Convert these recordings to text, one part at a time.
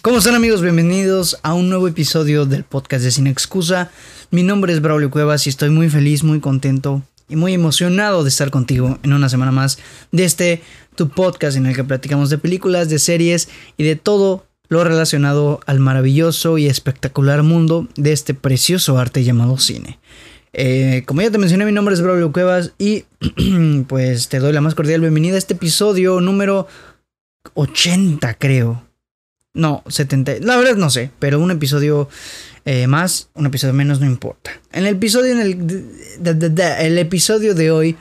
¿Cómo están amigos? Bienvenidos a un nuevo episodio del podcast de Sin Excusa. Mi nombre es Braulio Cuevas y estoy muy feliz, muy contento y muy emocionado de estar contigo en una semana más de este tu podcast en el que platicamos de películas, de series y de todo lo relacionado al maravilloso y espectacular mundo de este precioso arte llamado cine. Eh, como ya te mencioné, mi nombre es Braulio Cuevas y pues te doy la más cordial bienvenida a este episodio número 80, creo. No, 70. La verdad no sé, pero un episodio eh, más, un episodio menos, no importa. En el episodio, en el, el episodio de hoy,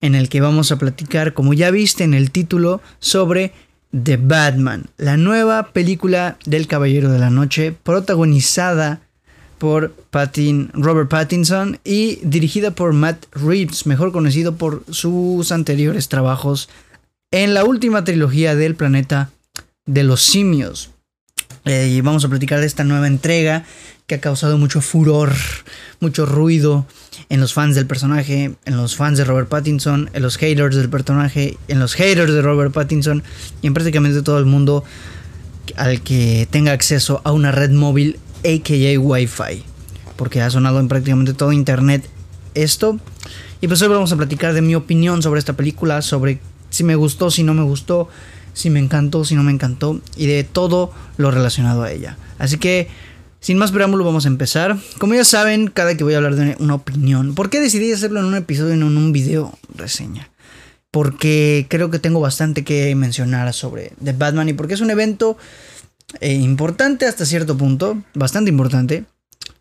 en el que vamos a platicar, como ya viste en el título, sobre The Batman, la nueva película del Caballero de la Noche, protagonizada por Robert Pattinson y dirigida por Matt Reeves, mejor conocido por sus anteriores trabajos en la última trilogía del planeta de los simios. Eh, y vamos a platicar de esta nueva entrega que ha causado mucho furor, mucho ruido en los fans del personaje, en los fans de Robert Pattinson, en los haters del personaje, en los haters de Robert Pattinson y en prácticamente todo el mundo al que tenga acceso a una red móvil aka Wi-Fi. Porque ha sonado en prácticamente todo internet esto. Y pues hoy vamos a platicar de mi opinión sobre esta película, sobre si me gustó, si no me gustó, si me encantó, si no me encantó y de todo lo relacionado a ella. Así que, sin más preámbulo, vamos a empezar. Como ya saben, cada que voy a hablar de una opinión, ¿por qué decidí hacerlo en un episodio y no en un video reseña? Porque creo que tengo bastante que mencionar sobre The Batman y porque es un evento eh, importante hasta cierto punto, bastante importante,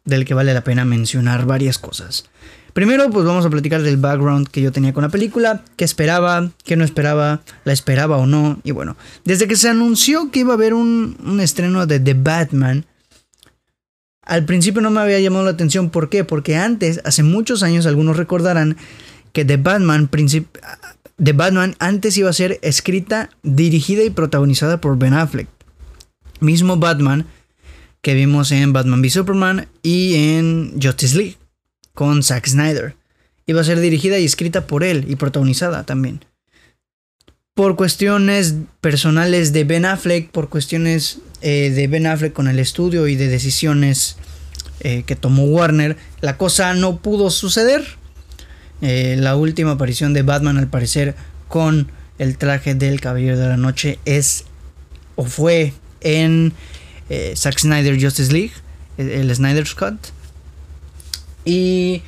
del que vale la pena mencionar varias cosas. Primero, pues vamos a platicar del background que yo tenía con la película, qué esperaba, qué no esperaba, la esperaba o no. Y bueno, desde que se anunció que iba a haber un, estreno de The Batman, al principio no me había llamado la atención. ¿Por qué? Porque antes, hace muchos años, algunos recordarán que The Batman, The Batman antes iba a ser escrita, dirigida y protagonizada por Ben Affleck. Mismo Batman que vimos en Batman v Superman y en Justice League con Zack Snyder. Iba a ser dirigida y escrita por él y protagonizada también. Por cuestiones personales de Ben Affleck, por cuestiones eh, de Ben Affleck con el estudio y de decisiones eh, que tomó Warner, la cosa no pudo suceder. Eh, la última aparición de Batman al parecer con el traje del Caballero de la Noche es o fue en Zack Snyder Justice League, el Snyder Cut. Y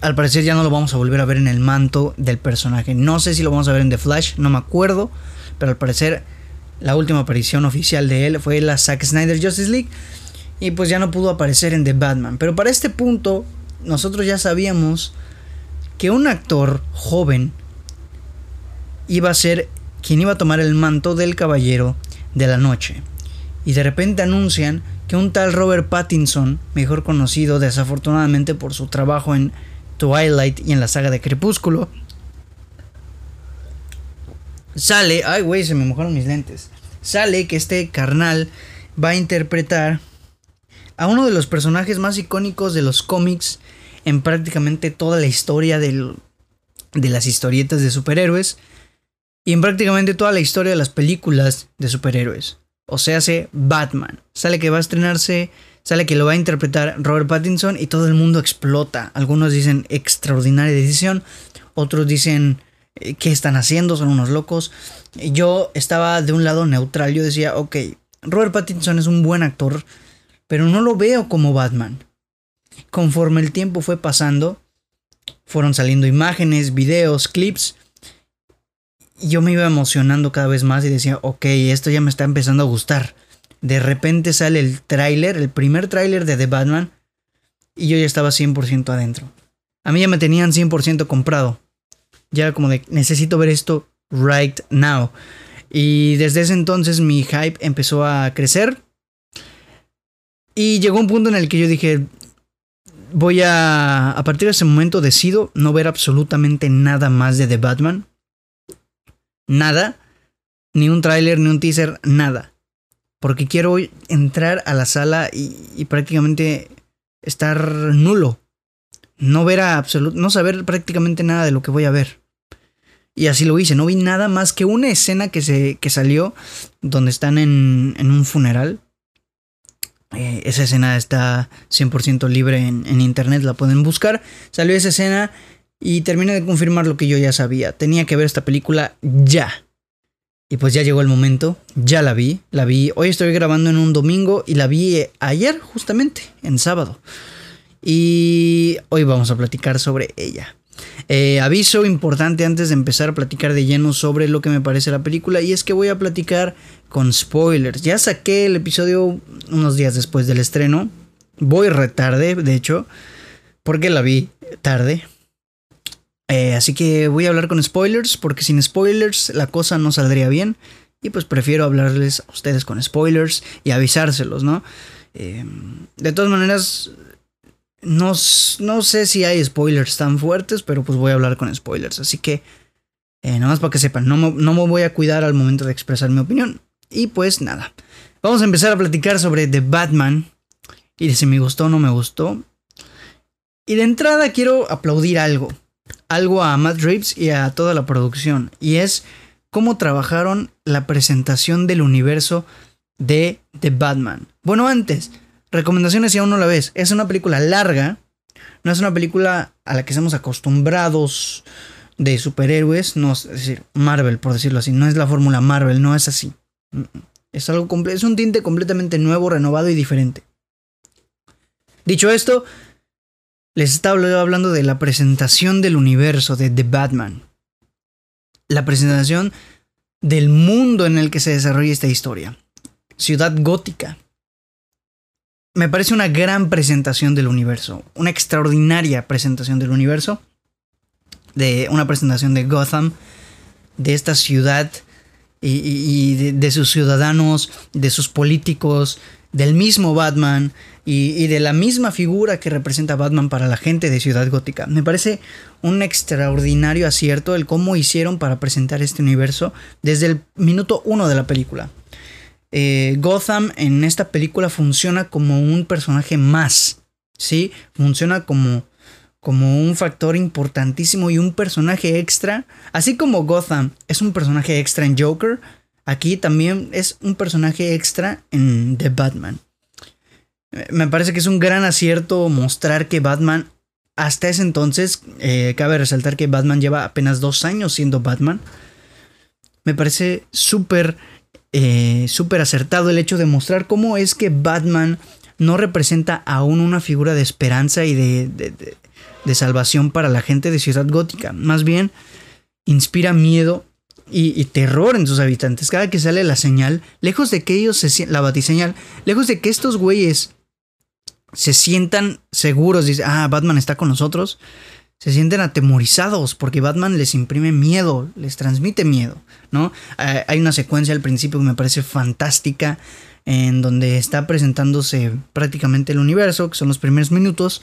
al parecer ya no lo vamos a volver a ver en el manto del personaje. No sé si lo vamos a ver en The Flash, no me acuerdo. Pero al parecer la última aparición oficial de él fue la Zack Snyder Justice League. Y pues ya no pudo aparecer en The Batman. Pero para este punto, nosotros ya sabíamos que un actor joven iba a ser quien iba a tomar el manto del Caballero de la Noche. Y de repente anuncian que un tal Robert Pattinson, mejor conocido desafortunadamente por su trabajo en Twilight y en la saga de Crepúsculo, sale, ay güey, se me mojaron mis lentes, sale que este carnal va a interpretar a uno de los personajes más icónicos de los cómics en prácticamente toda la historia de las historietas de superhéroes y en prácticamente toda la historia de las películas de superhéroes o sea, hace Batman. Sale que va a estrenarse, sale que lo va a interpretar Robert Pattinson y todo el mundo explota. Algunos dicen extraordinaria decisión, otros dicen eh, ¿qué están haciendo? Son unos locos. Yo estaba de un lado neutral, yo decía, ok, Robert Pattinson es un buen actor, pero no lo veo como Batman. Conforme el tiempo fue pasando, fueron saliendo imágenes, videos, clips yo me iba emocionando cada vez más y decía, ok, esto ya me está empezando a gustar. De repente sale el tráiler, el primer tráiler de The Batman, y yo ya estaba 100% adentro. A mí ya me tenían 100% comprado. Ya era como de, necesito ver esto right now. Y desde ese entonces mi hype empezó a crecer. Y llegó un punto en el que yo dije, voy a, a partir de ese momento decido no ver absolutamente nada más de The Batman nada, ni un tráiler, ni un teaser, nada. Porque quiero entrar a la sala y, prácticamente estar nulo. No ver a no saber prácticamente nada de lo que voy a ver. Y así lo hice. No vi nada más que una escena que, se, que salió donde están en, en un funeral. Eh, esa escena está 100% libre en, en internet, la pueden buscar. Salió esa escena y terminé de confirmar lo que yo ya sabía. Tenía que ver esta película ya. Y pues ya llegó el momento, ya la vi, la vi, hoy estoy grabando en un domingo y la vi eh, ayer justamente, en sábado. Y hoy vamos a platicar sobre ella. Eh, aviso importante antes de empezar a platicar de lleno sobre lo que me parece la película y es que voy a platicar con spoilers. Ya saqué el episodio unos días después del estreno. Voy retarde, de hecho, porque la vi tarde. Eh, así que voy a hablar con spoilers, porque sin spoilers la cosa no saldría bien. Y pues prefiero hablarles a ustedes con spoilers y avisárselos, ¿no? Eh, de todas maneras, no, no, sé si hay spoilers tan fuertes, pero pues voy a hablar con spoilers. Así que, eh, nada más para que sepan, no me, no me voy a cuidar al momento de expresar mi opinión. Y pues nada, vamos a empezar a platicar sobre The Batman. Y de si me gustó o no me gustó. Y de entrada quiero aplaudir algo algo a Matt Reeves y a toda la producción, y es cómo trabajaron la presentación del universo de The Batman. Bueno, antes, recomendaciones si aún no la ves. Es una película larga, no es una película a la que estamos acostumbrados de superhéroes, no es decir, Marvel, por decirlo así, no es la fórmula Marvel, no es así. Es algo es un tinte completamente nuevo, renovado y diferente. Dicho esto, les estaba hablando de la presentación del universo de The Batman. La presentación del mundo en el que se desarrolla esta historia. Ciudad gótica. Me parece una gran presentación del universo, una extraordinaria presentación del universo, de una presentación de Gotham, de esta ciudad y, de sus ciudadanos, de sus políticos, del mismo Batman y, de la misma figura que representa Batman para la gente de Ciudad Gótica. Me parece un extraordinario acierto el cómo hicieron para presentar este universo desde el minuto uno de la película. Eh, Gotham en esta película funciona como un personaje más, ¿sí? Funciona como, como un factor importantísimo y un personaje extra. Así como Gotham es un personaje extra en Joker, Aquí también es un personaje extra en The Batman. Me parece que es un gran acierto mostrar que Batman, hasta ese entonces, eh, cabe resaltar que Batman lleva apenas dos años siendo Batman. Me parece súper, eh, súper acertado el hecho de mostrar cómo es que Batman no representa aún una figura de esperanza y de, de salvación para la gente de Ciudad Gótica. Más bien, inspira miedo y, terror en sus habitantes. Cada que sale la señal, lejos de que ellos se la batiseñal, lejos de que estos güeyes se sientan seguros, dice, ah, Batman está con nosotros, se sienten atemorizados porque Batman les imprime miedo, les transmite miedo, ¿no? hay una secuencia al principio que me parece fantástica en donde está presentándose prácticamente el universo, que son los primeros minutos,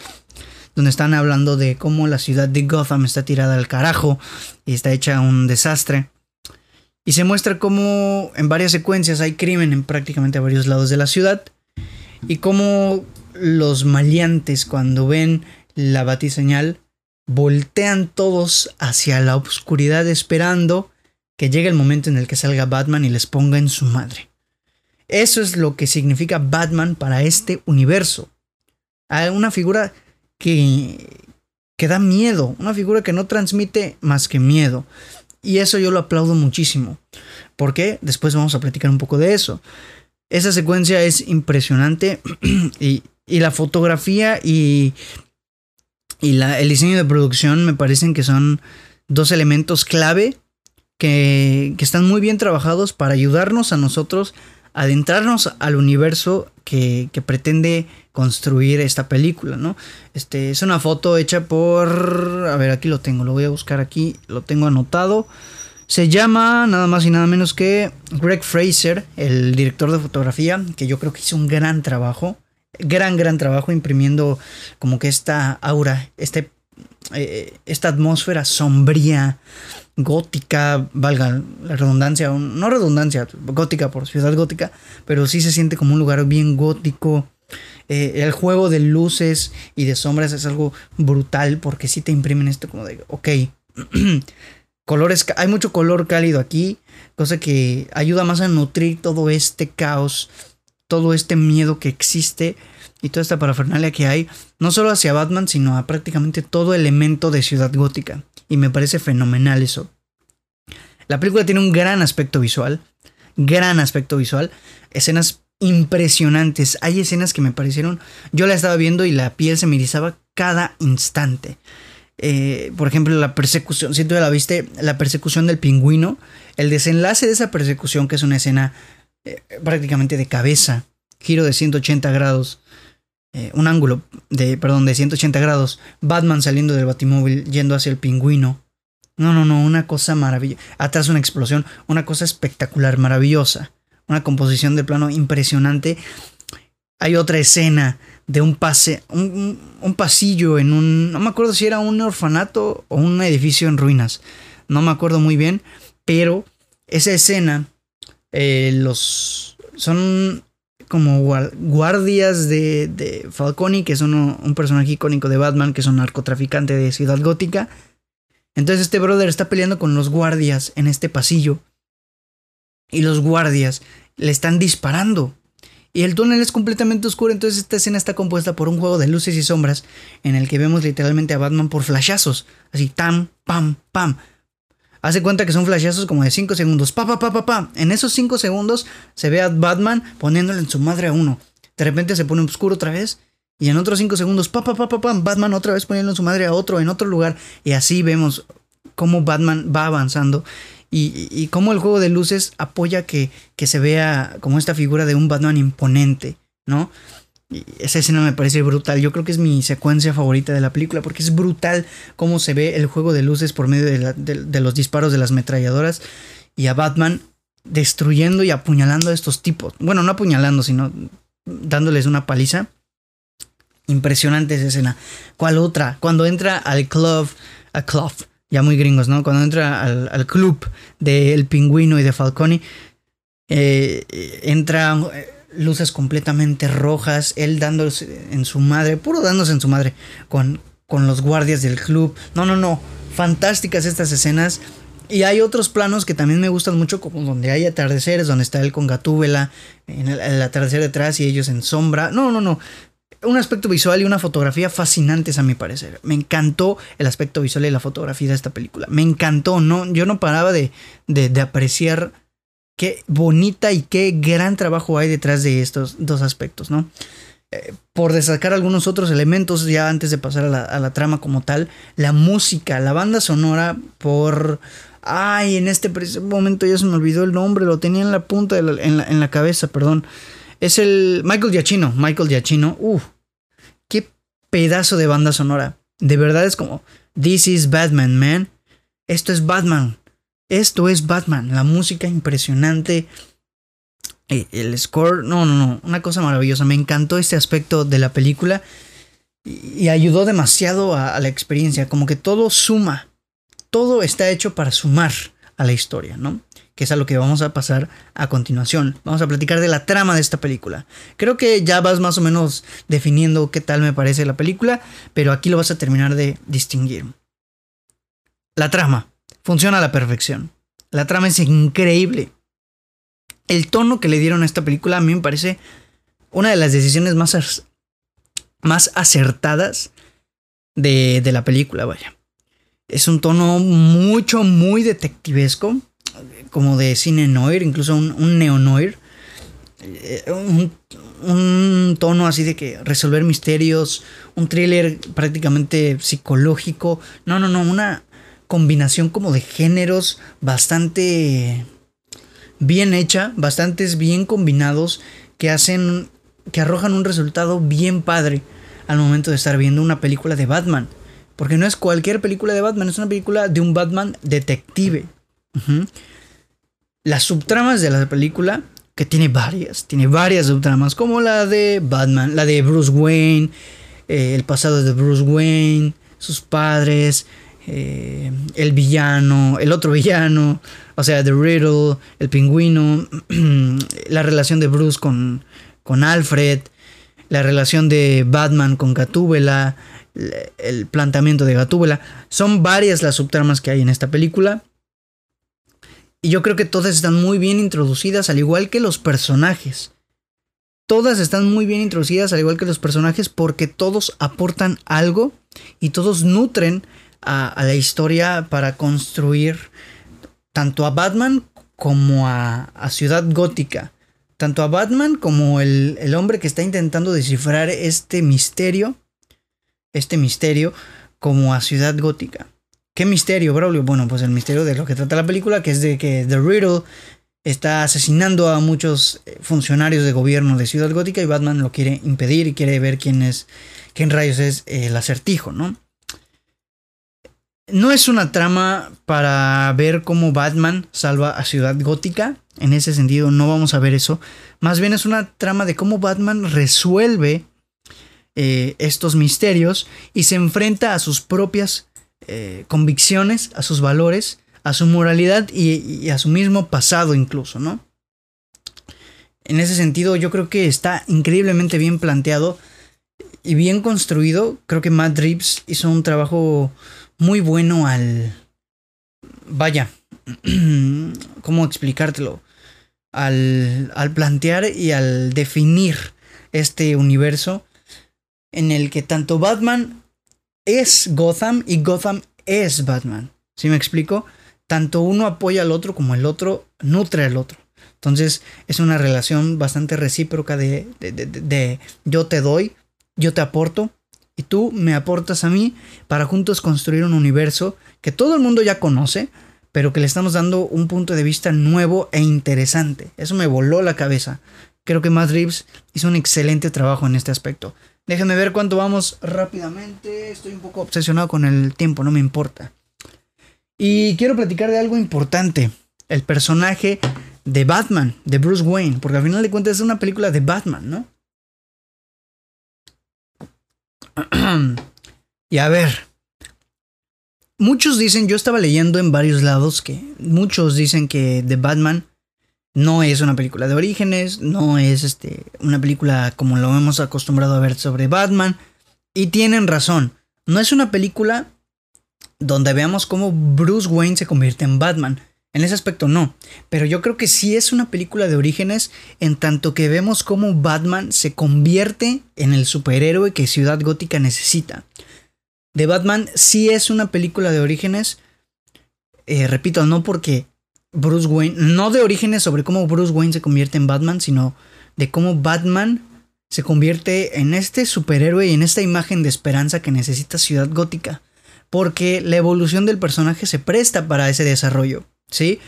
donde están hablando de cómo la ciudad de Gotham está tirada al carajo y está hecha un desastre. Y se muestra cómo en varias secuencias hay crimen en prácticamente varios lados de la ciudad. Y cómo los maleantes cuando ven la batiseñal voltean todos hacia la oscuridad esperando que llegue el momento en el que salga Batman y les ponga en su madre. Eso es lo que significa Batman para este universo. Una figura que, que da miedo, una figura que no transmite más que miedo. Y eso yo lo aplaudo muchísimo. ¿Por qué? Después vamos a platicar un poco de eso. Esa secuencia es impresionante y, la fotografía y, y la, el diseño de producción me parecen que son dos elementos clave que, que están muy bien trabajados para ayudarnos a nosotros a adentrarnos al universo que, que pretende construir esta película, ¿no? Este, es una foto hecha por... A ver, aquí lo tengo, lo voy a buscar aquí, lo tengo anotado. Se llama nada más y nada menos que Greg Fraser, el director de fotografía, que yo creo que hizo un gran trabajo, gran, gran trabajo imprimiendo como que esta aura, este, eh, esta atmósfera sombría, gótica, valga la redundancia, no redundancia, gótica por ciudad gótica, pero sí se siente como un lugar bien gótico, eh, el juego de luces y de sombras es algo brutal porque si te imprimen esto como de, ok, colores, hay mucho color cálido aquí, cosa que ayuda más a nutrir todo este caos, todo este miedo que existe y toda esta parafernalia que hay, no solo hacia Batman, sino a prácticamente todo elemento de Ciudad Gótica. Y me parece fenomenal eso. La película tiene un gran aspecto visual, gran aspecto visual, escenas impresionantes. Hay escenas que me parecieron, yo la estaba viendo y la piel se me erizaba cada instante. Eh, por ejemplo, la persecución, si tú la viste, la persecución del pingüino, el desenlace de esa persecución, que es una escena eh, prácticamente de cabeza, giro de 180 grados, eh, un ángulo de, perdón, de 180 grados, Batman saliendo del batimóvil yendo hacia el pingüino. No, no, no, una cosa maravillosa. Atrás una explosión, una cosa espectacular, maravillosa. Una composición de plano impresionante. Hay otra escena de un pase, un, pasillo en un, no me acuerdo si era un orfanato o un edificio en ruinas, no me acuerdo muy bien, pero esa escena, eh, los, son como guardias de, de Falconi, que es un personaje icónico de Batman, que es un narcotraficante de Ciudad Gótica. Entonces este brother está peleando con los guardias en este pasillo. Y los guardias le están disparando. Y el túnel es completamente oscuro, entonces esta escena está compuesta por un juego de luces y sombras en el que vemos literalmente a Batman por flashazos, así tam, pam, pam. Hace cuenta que son flashazos como de 5 segundos, pa, pa, pa, pa, pa. En esos 5 segundos se ve a Batman poniéndole en su madre a uno. De repente se pone oscuro otra vez y en otros 5 segundos, pa, pa, pa, pa, pa, Batman otra vez poniendo en su madre a otro en otro lugar. Y así vemos cómo Batman va avanzando y, cómo el juego de luces apoya que, que, se vea como esta figura de un Batman imponente, ¿no? Esa escena me parece brutal. Yo creo que es mi secuencia favorita de la película porque es brutal cómo se ve el juego de luces por medio de, los disparos de las metralladoras y a Batman destruyendo y apuñalando a estos tipos. Bueno, no apuñalando, sino dándoles una paliza. Impresionante esa escena. ¿Cuál otra? Cuando entra al club, a club, ya muy gringos, ¿no? Cuando entra al, club del pingüino y de Falcone, eh, entra luces completamente rojas, él dándose en su madre, puro dándose en su madre, con, con los guardias del club. No, no, no, fantásticas estas escenas. Y hay otros planos que también me gustan mucho, como donde hay atardeceres, donde está él con Gatúbela, en el, atardecer detrás y ellos en sombra. No, no, no un aspecto visual y una fotografía fascinantes a mi parecer. Me encantó el aspecto visual y la fotografía de esta película. Me encantó, ¿no? Yo no paraba de, de, apreciar qué bonita y qué gran trabajo hay detrás de estos dos aspectos, ¿no? Eh, por destacar algunos otros elementos, ya antes de pasar a la, trama como tal, la música, la banda sonora, por... Ay, en este momento ya se me olvidó el nombre, lo tenía en la punta, de en, la, cabeza, perdón. Es el Michael Giacchino. Michael Giacchino. Uf, qué pedazo de banda sonora. De verdad es como, This is Batman, man. Esto es Batman. Esto es Batman. La música impresionante. Eh, el score, no, no, no. Una cosa maravillosa. Me encantó este aspecto de la película. Y, ayudó demasiado a la experiencia. Como que todo suma. Todo está hecho para sumar a la historia, ¿no? que es a lo que vamos a pasar a continuación. Vamos a platicar de la trama de esta película. Creo que ya vas más o menos definiendo qué tal me parece la película, pero aquí lo vas a terminar de distinguir. La trama funciona a la perfección. La trama es increíble. El tono que le dieron a esta película a mí me parece una de las decisiones más, más acertadas de, de la película, vaya. Es un tono mucho, muy detectivesco como de cine noir, incluso un, neo-noir. Eh, un, tono así de que resolver misterios, un thriller prácticamente psicológico. No, no, no, una combinación como de géneros bastante bien hecha, bastantes bien combinados que hacen, que arrojan un resultado bien padre al momento de estar viendo una película de Batman. Porque no es cualquier película de Batman, es una película de un Batman detective las subtramas de la película, que tiene varias, tiene varias subtramas, como la de Batman, la de Bruce Wayne, eh, el pasado de Bruce Wayne, sus padres, eh, el villano, el otro villano, o sea, The Riddle, el pingüino, la relación de Bruce con, con Alfred, la relación de Batman con Gatúbela, el planteamiento de Gatúbela. Son varias las subtramas que hay en esta película Y yo creo que todas están muy bien introducidas, al igual que los personajes. Todas están muy bien introducidas, al igual que los personajes, porque todos aportan algo y todos nutren a, la historia para construir tanto a Batman como a, Ciudad Gótica. Tanto a Batman como el, el hombre que está intentando descifrar este misterio. Este misterio como a Ciudad Gótica. ¿Qué misterio, Braulio? Bueno, pues el misterio de lo que trata la película, que es de que The Riddle está asesinando a muchos eh, funcionarios de gobierno de Ciudad Gótica y Batman lo quiere impedir y quiere ver quién es, quién rayos es el acertijo, ¿no? No es una trama para ver cómo Batman salva a Ciudad Gótica. En ese sentido, no vamos a ver eso. Más bien es una trama de cómo Batman resuelve eh, estos misterios y se enfrenta a sus propias eh, convicciones, a sus valores, a su moralidad y, a su mismo pasado incluso, ¿no? En ese sentido, yo creo que está increíblemente bien planteado y bien construido. Creo que Matt Reeves hizo un trabajo muy bueno al... Vaya, ¿cómo explicártelo? Al, al plantear y al definir este universo en el que tanto Batman es Gotham y Gotham es Batman. ¿Sí me explico? Tanto uno apoya al otro como el otro nutre al otro. Entonces es una relación bastante recíproca de, de, de yo te doy, yo te aporto y tú me aportas a mí para juntos construir un universo que todo el mundo ya conoce, pero que le estamos dando un punto de vista nuevo e interesante. Eso me voló la cabeza. Creo que Matt Reeves hizo un excelente trabajo en este aspecto. Déjenme ver cuánto vamos rápidamente. Estoy un poco obsesionado con el tiempo, no me importa. Y quiero platicar de algo importante. El personaje de Batman, de Bruce Wayne. Porque al final de cuentas es una película de Batman, ¿no? y a ver, muchos dicen, yo estaba leyendo en varios lados que muchos dicen que The Batman no es una película de orígenes, no es este, una película como lo hemos acostumbrado a ver sobre Batman. Y tienen razón, no es una película donde veamos cómo Bruce Wayne se convierte en Batman. En ese aspecto no, pero yo creo que sí es una película de orígenes en tanto que vemos cómo Batman se convierte en el superhéroe que Ciudad Gótica necesita. De Batman sí es una película de orígenes, eh, repito, no porque Bruce Wayne, no de orígenes sobre cómo Bruce Wayne se convierte en Batman, sino de cómo Batman se convierte en este superhéroe y en esta imagen de esperanza que necesita Ciudad Gótica. Porque la evolución del personaje se presta para ese desarrollo. ¿Sí?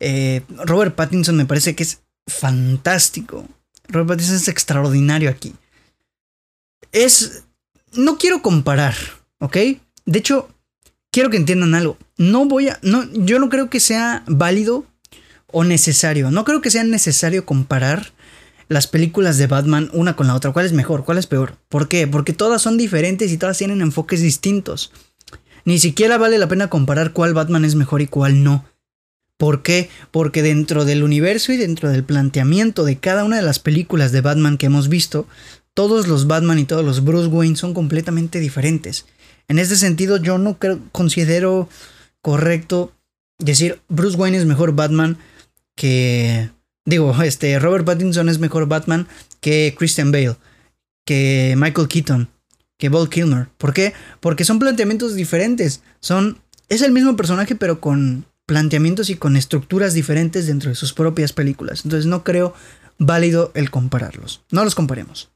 Eh, Robert Pattinson me parece que es fantástico. Robert Pattinson es extraordinario aquí. Es... No quiero comparar, ¿ok? De hecho, quiero que entiendan algo. No voy a... No, yo no creo que sea válido o necesario. No creo que sea necesario comparar las películas de Batman una con la otra. ¿Cuál es mejor? ¿Cuál es peor? ¿Por qué? Porque todas son diferentes y todas tienen enfoques distintos. Ni siquiera vale la pena comparar cuál Batman es mejor y cuál no. ¿Por qué? Porque dentro del universo y dentro del planteamiento de cada una de las películas de Batman que hemos visto, todos los Batman y todos los Bruce Wayne son completamente diferentes. En este sentido, yo no considero correcto decir Bruce Wayne es mejor Batman que. Digo, este, Robert Pattinson es mejor Batman que Christian Bale, que Michael Keaton, que Val Kilmer. ¿Por qué? Porque son planteamientos diferentes. Son. Es el mismo personaje, pero con planteamientos y con estructuras diferentes dentro de sus propias películas. Entonces no creo válido el compararlos. No los comparemos.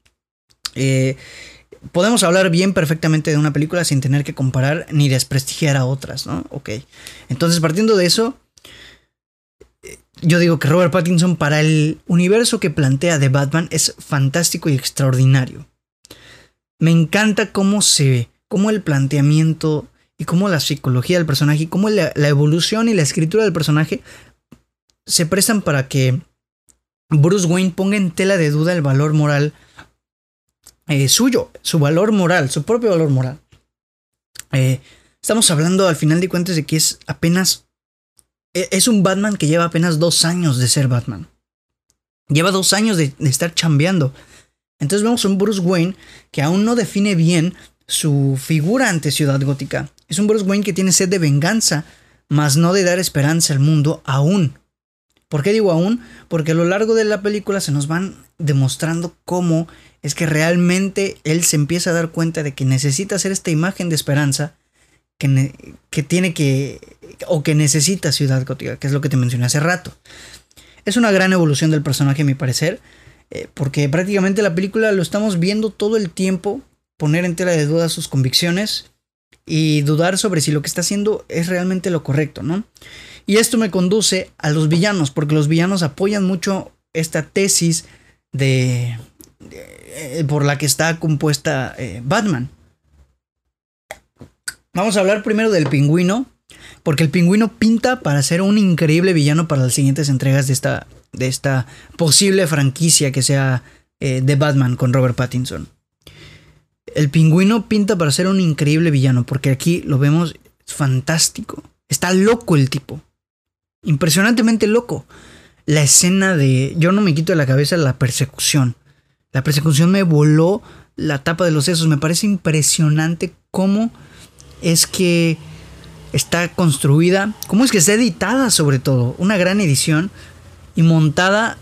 Eh, podemos hablar bien perfectamente de una película sin tener que comparar ni desprestigiar a otras, ¿no? Ok. Entonces partiendo de eso, eh, yo digo que Robert Pattinson para el universo que plantea de Batman es fantástico y extraordinario. Me encanta cómo se, cómo el planteamiento y cómo la psicología del personaje y cómo la, evolución y la escritura del personaje se prestan para que Bruce Wayne ponga en tela de duda el valor moral eh, suyo, su valor moral, su propio valor moral. Eh, estamos hablando al final de cuentas de que es apenas... E, es un Batman que lleva apenas dos años de ser Batman. Lleva dos años de, de estar chambeando. Entonces vemos a un Bruce Wayne que aún no define bien su figura ante Ciudad Gótica. Es un Bruce Wayne que tiene sed de venganza, mas no de dar esperanza al mundo aún. ¿Por qué digo aún? Porque a lo largo de la película se nos van demostrando cómo es que realmente él se empieza a dar cuenta de que necesita hacer esta imagen de esperanza que, tiene que, o que necesita Ciudad Gótica, que es lo que te mencioné hace rato. Es una gran evolución del personaje, a mi parecer, eh, porque prácticamente la película lo estamos viendo todo el tiempo poner en tela de duda sus convicciones y dudar sobre si lo que está haciendo es realmente lo correcto, ¿no? Y esto me conduce a los villanos, porque los villanos apoyan mucho esta tesis de, eh, por la que está compuesta eh, Batman. Vamos a hablar primero del pingüino, porque el pingüino pinta para ser un increíble villano para las siguientes entregas de esta, de esta posible franquicia que sea eh, de Batman con Robert Pattinson. El pingüino pinta para ser un increíble villano, porque aquí lo vemos fantástico. Está loco el tipo impresionantemente loco. La escena de. Yo no me quito de la cabeza la persecución. La persecución me voló la tapa de los sesos. Me parece impresionante cómo es que está construida. Cómo es que está editada, sobre todo. Una gran edición. Y montada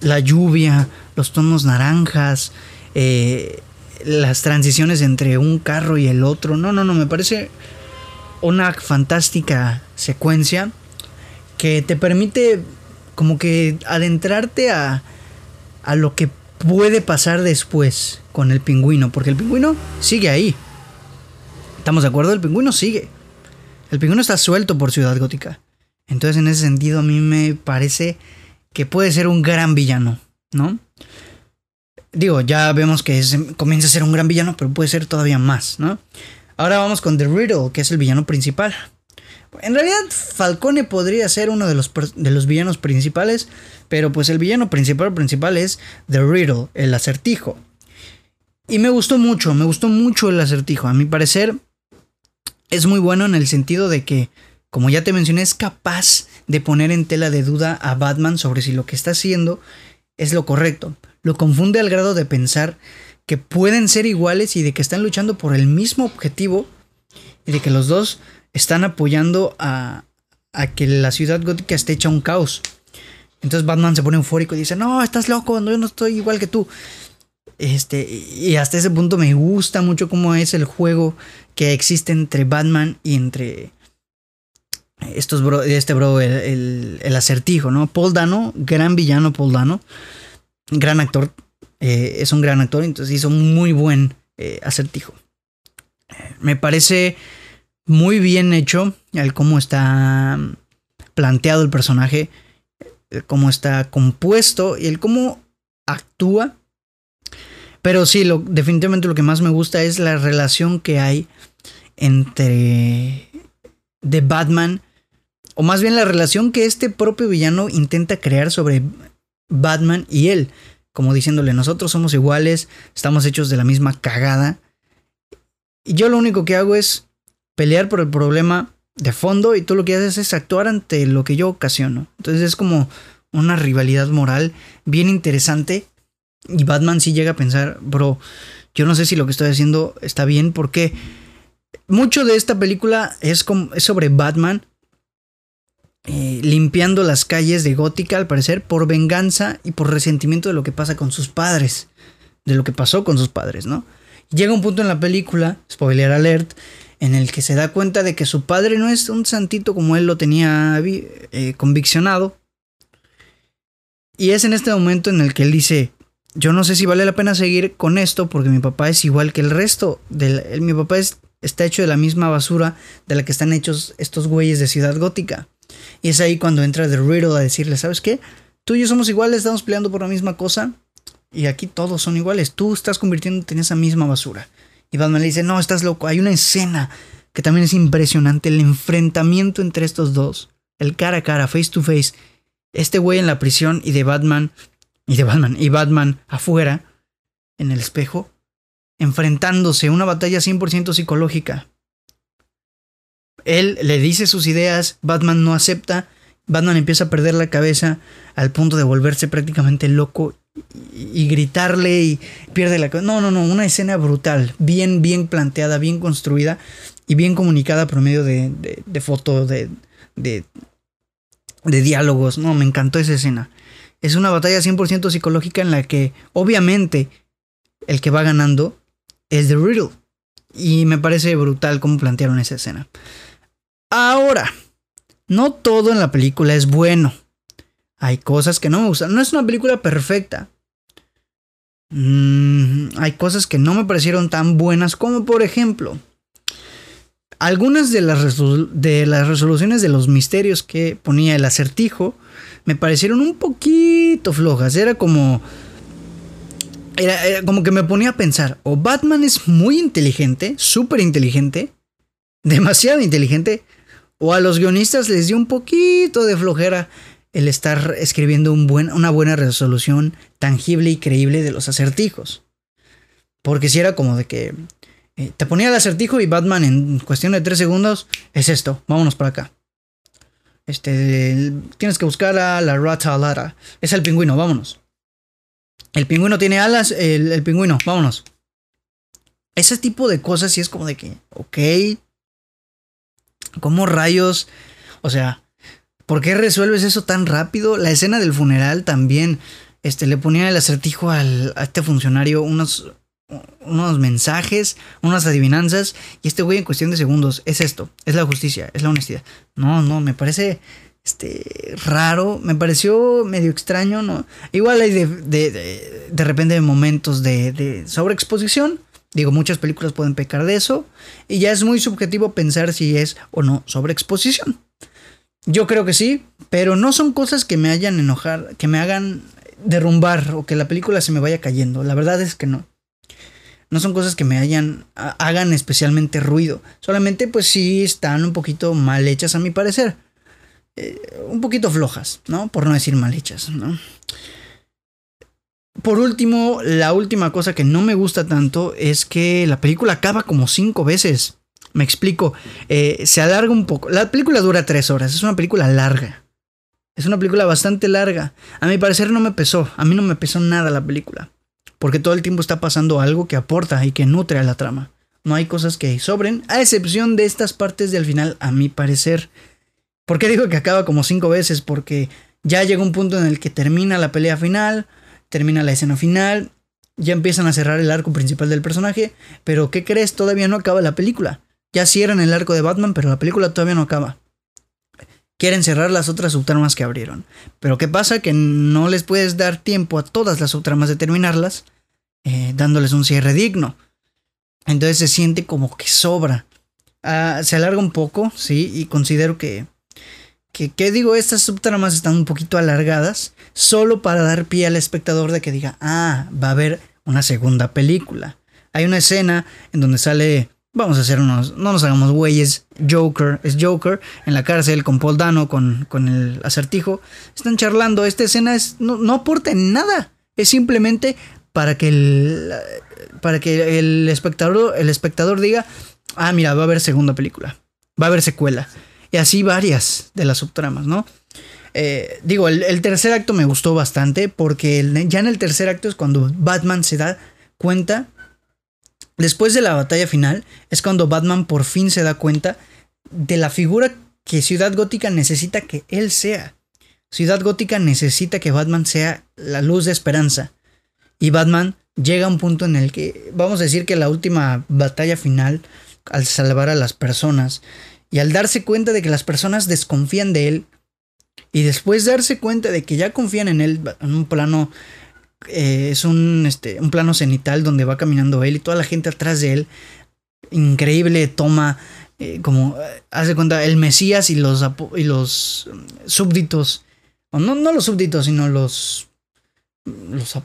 la lluvia, los tonos naranjas, eh, las transiciones entre un carro y el otro. No, no, no. Me parece una fantástica secuencia que te permite como que adentrarte a, a lo que puede pasar después con el pingüino, porque el pingüino sigue ahí. ¿Estamos de acuerdo? El pingüino sigue. El pingüino está suelto por Ciudad Gótica. Entonces, en ese sentido, a mí me parece que puede ser un gran villano, ¿no? Digo, ya vemos que comienza a ser un gran villano, pero puede ser todavía más, ¿no? Ahora vamos con The Riddle, que es el villano principal. En realidad, Falcone podría ser uno de los, de los villanos principales, pero pues el villano principal principal es The Riddle, el acertijo. Y me gustó mucho, me gustó mucho el acertijo. A mi parecer, es muy bueno en el sentido de que, como ya te mencioné, es capaz de poner en tela de duda a Batman sobre si lo que está haciendo es lo correcto. Lo confunde al grado de pensar que pueden ser iguales y de que están luchando por el mismo objetivo y de que los dos están apoyando a, que la ciudad gótica esté hecha un caos. Entonces Batman se pone eufórico y dice, no, estás loco, yo no estoy igual que tú. Este, y hasta ese punto me gusta mucho cómo es el juego que existe entre Batman y entre estos bro, este bro, el, acertijo, ¿no? Paul Dano, gran villano Paul Dano, gran actor, eh, es un gran actor, entonces hizo un muy buen eh, acertijo. Me parece muy bien hecho el cómo está planteado el personaje, cómo está compuesto y el cómo actúa. Pero sí, definitivamente lo que más me gusta es la relación que hay entre de Batman, o más bien la relación que este propio villano intenta crear sobre Batman y él, como diciéndole, nosotros somos iguales, estamos hechos de la misma cagada. Y yo lo único que hago es pelear por el problema de fondo y tú lo que haces es actuar ante lo que yo ocasiono. Entonces es como una rivalidad moral bien interesante y Batman sí llega a pensar, bro, yo no sé si lo que estoy haciendo está bien porque mucho de esta película es, como, es sobre Batman eh, limpiando las calles de Gótica al parecer por venganza y por resentimiento de lo que pasa con sus padres, de lo que pasó con sus padres, ¿no? Llega un punto en la película, spoiler alert, en el que se da cuenta de que su padre no es un santito como él lo tenía eh, conviccionado. Y es en este momento en el que él dice, yo no sé si vale la pena seguir con esto porque mi papá es igual que el resto. De mi papá está hecho de la misma basura de la que están hechos estos güeyes de Ciudad Gótica. Y es ahí cuando entra The Riddle a decirle, ¿sabes qué? Tú y yo somos iguales, estamos peleando por la misma cosa. Y aquí todos son iguales. Tú estás convirtiéndote en esa misma basura. Y Batman le dice, no, estás loco. Hay una escena que también es impresionante, el enfrentamiento entre estos dos, el cara a cara, face to face, este güey en la prisión y de Batman, y de Batman, y Batman afuera, en el espejo, enfrentándose, una batalla 100% psicológica. Él le dice sus ideas, Batman no acepta, Batman empieza a perder la cabeza al punto de volverse prácticamente loco y, gritarle y pierde la No, no, no, una escena brutal, bien, bien planteada, bien construida y bien comunicada por medio de, de, foto, de, de, de diálogos. No, me encantó esa escena. Es una batalla 100% psicológica en la que obviamente el que va ganando es The Riddle. Y me parece brutal cómo plantearon esa escena. Ahora, no todo en la película es bueno. Hay cosas que no me gustan. No es una película perfecta. Mm, hay cosas que no me parecieron tan buenas como por ejemplo algunas de las, resoluciones de los misterios que ponía el acertijo me parecieron un poquito flojas. Era como... Era, como que me ponía a pensar, o Batman es muy inteligente, súper inteligente, demasiado inteligente, o a los guionistas les dio un poquito de flojera el estar escribiendo una buena resolución tangible y creíble de los acertijos. Porque si era como de que eh, te ponía el acertijo y Batman en cuestión de 3 segundos es esto, vámonos para acá. Este, tienes que buscar a la rata Lara. Es el pingüino, vámonos. El pingüino tiene alas, el, el pingüino, vámonos. Ese tipo de cosas sí es como de que, ok. ¿Cómo rayos? O sea, ¿por qué resuelves eso tan rápido? La escena del funeral también. Este, le ponía el acertijo al, a este funcionario unos, unos mensajes, unas adivinanzas, y este güey en cuestión de segundos es esto, es la justicia, es la honestidad. No, no, me parece este raro, me pareció medio extraño, ¿no? Igual hay de, de, de, repente momentos de, de sobreexposición. Digo, muchas películas pueden pecar de eso. Y ya es muy subjetivo pensar si es o no sobreexposición. Yo creo que sí, pero no son cosas que me hayan enojar, que me hagan derrumbar o que la película se me vaya cayendo. La verdad es que no no son cosas que me hayan, hagan especialmente ruido. Solamente pues sí están un poquito mal hechas a mi parecer. Eh, un poquito flojas, ¿no? Por no decir mal hechas, ¿no? Por último, la última cosa que no me gusta tanto es que la película acaba como cinco veces. Me explico, eh, se alarga un poco. La película dura tres horas, es una película larga. Es una película bastante larga. A mi parecer no me pesó, a mí no me pesó nada la película porque todo el tiempo está pasando algo que aporta y que nutre a la trama. No hay cosas que sobren, a excepción de estas partes del final, a mi parecer. ¿Por qué digo que acaba como cinco veces? Porque ya llega un punto en el que termina la pelea final, termina la escena final, ya empiezan a cerrar el arco principal del personaje, pero ¿qué crees? Todavía no acaba la película. Ya cierran el arco de Batman, pero la película todavía no acaba. Quieren cerrar las otras subtramas que abrieron. Pero ¿qué pasa? Que no les puedes dar tiempo a todas las subtramas de terminarlas eh, dándoles un cierre digno. Entonces se siente como que sobra. Ah, se alarga un poco, sí, y considero que, que, que, digo, estas subtramas están un poquito alargadas, solo para dar pie al espectador de que diga, ah, va a haber una segunda película. Hay una escena en donde sale, vamos a hacer unos, no nos hagamos güeyes, Joker, es Joker, en la cárcel con Paul Dano, con, con el acertijo, están charlando, esta escena es, no, no aporta nada, es simplemente para que el, para que el espectador, el espectador diga, ah, mira, va a haber segunda película, va a haber secuela. Y así varias de las subtramas, ¿no? Eh, digo, el, tercer acto me gustó bastante porque ya en el tercer acto es cuando Batman se da cuenta, después de la batalla final, es cuando Batman por fin se da cuenta de la figura que Ciudad Gótica necesita que él sea. Ciudad Gótica necesita que Batman sea la luz de esperanza. Y Batman llega a un punto en el que, vamos a decir que la última batalla final, al salvar a las personas, y al darse cuenta de que las personas desconfían de él, y después darse cuenta de que ya confían en él en un plano, eh, es un, este, un plano cenital donde va caminando él y toda la gente atrás de él, increíble toma, eh, como eh, hace cuenta el Mesías y los, y los súbditos, o no, no los súbditos, sino los, los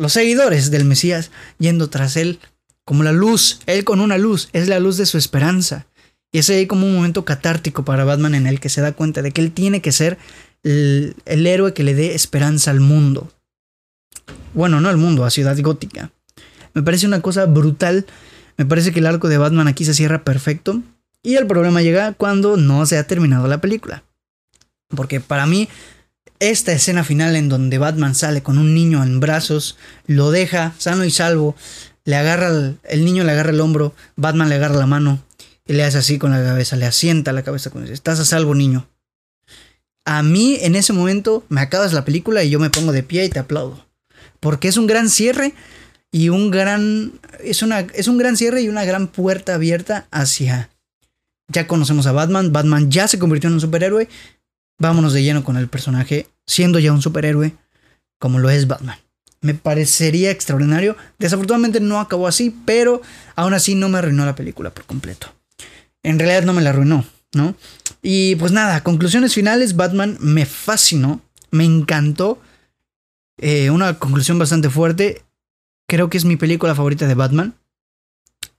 los seguidores del Mesías yendo tras él como la luz, él con una luz, es la luz de su esperanza. Y ese ahí como un momento catártico para Batman en el que se da cuenta de que él tiene que ser el, el héroe que le dé esperanza al mundo. Bueno, no al mundo, a Ciudad Gótica. Me parece una cosa brutal. Me parece que el arco de Batman aquí se cierra perfecto. Y el problema llega cuando no se ha terminado la película. Porque para mí esta escena final en donde Batman sale con un niño en brazos, lo deja sano y salvo, le agarra el, niño le agarra el hombro, Batman le agarra la mano y le hace así con la cabeza, le asienta la cabeza con estás a salvo niño. a mí en ese momento me acabas la película y yo me pongo de pie y te aplaudo. Porque es un gran cierre y un gran es una es un gran cierre y una gran puerta abierta hacia ya conocemos a Batman, Batman ya se convirtió en un superhéroe. Vámonos de lleno con el personaje siendo ya un superhéroe como lo es Batman. Me parecería extraordinario. Desafortunadamente no acabó así, pero aún así no me arruinó la película por completo. En realidad no me la arruinó, ¿no? Y pues nada, conclusiones finales, Batman me fascinó, me encantó. Eh, una conclusión bastante fuerte. Creo que es mi película favorita de Batman.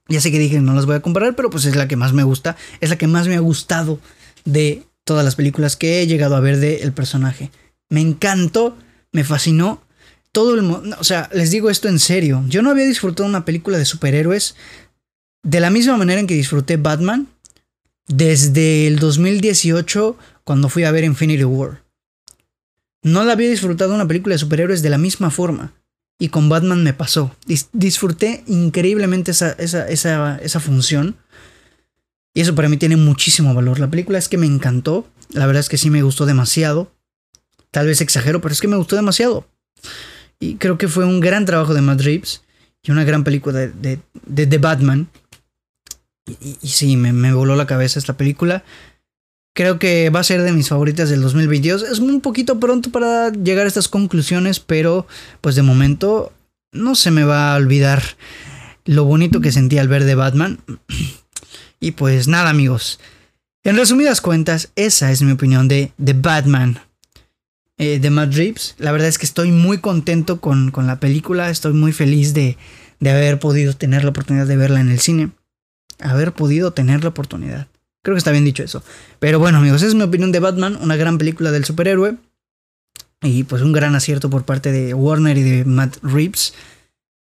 Ya sé que dije que no las voy a comparar, pero pues es la que más me gusta. Es la que más me ha gustado de todas las películas que he llegado a ver del personaje. Me encantó, me fascinó. Todo el mundo, o sea, les digo esto en serio. Yo no había disfrutado una película de superhéroes de la misma manera en que disfruté Batman desde el 2018 cuando fui a ver Infinity War. No la había disfrutado una película de superhéroes de la misma forma. Y con Batman me pasó. disfruté increíblemente esa, esa, esa, esa función. Y eso para mí tiene muchísimo valor. La película es que me encantó. La verdad es que sí me gustó demasiado. Tal vez exagero, pero es que me gustó demasiado. Y creo que fue un gran trabajo de Matt Reeves. Y una gran película de, de, de Batman. Y, sí, me, voló la cabeza esta película. Creo que va a ser de mis favoritas del 2022. Es un poquito pronto para llegar a estas conclusiones, pero pues de momento no se me va a olvidar lo bonito que sentí al ver de Batman. Y pues nada, amigos. En resumidas cuentas, esa es mi opinión de The Batman eh, de Matt Reeves. La verdad es que estoy muy contento con, con la película. Estoy muy feliz de, de haber podido tener la oportunidad de verla en el cine haber podido tener la oportunidad. Creo que está bien dicho eso. Pero bueno, amigos, esa es mi opinión de Batman, una gran película del superhéroe. Y pues un gran acierto por parte de Warner y de Matt Reeves.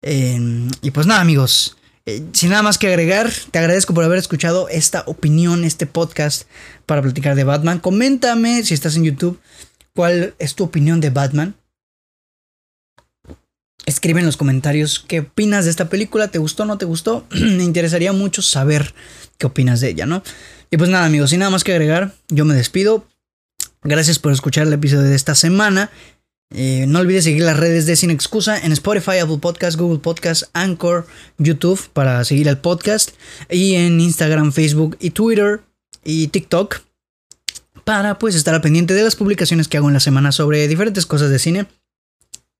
Em, y pues nada, amigos. Eh, sin nada más que agregar, te agradezco por haber escuchado esta opinión, este podcast para platicar de Batman. Coméntame si estás en YouTube cuál es tu opinión de Batman. Escribe en los comentarios qué opinas de esta película, ¿te gustó o no te gustó? me interesaría mucho saber qué opinas de ella, ¿no? Y pues nada amigos, sin nada más que agregar, yo me despido. Gracias por escuchar el episodio de esta semana. Eh, no olvides seguir las redes de Sin Excusa en Spotify, Apple Podcast, Google Podcast, Anchor, YouTube para seguir el podcast. Y en Instagram, Facebook y Twitter y TikTok para pues estar al pendiente de las publicaciones que hago en la semana sobre diferentes cosas de cine.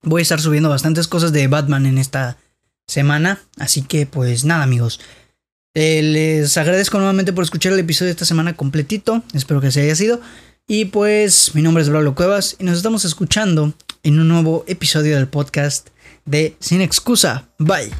Voy a estar subiendo bastantes cosas de Batman en esta semana. Así que pues nada amigos. Eh, les agradezco nuevamente por escuchar el episodio de esta semana completito. Espero que se haya sido. Y pues mi nombre es Pablo Cuevas y nos estamos escuchando en un nuevo episodio del podcast de Sin Excusa. Bye.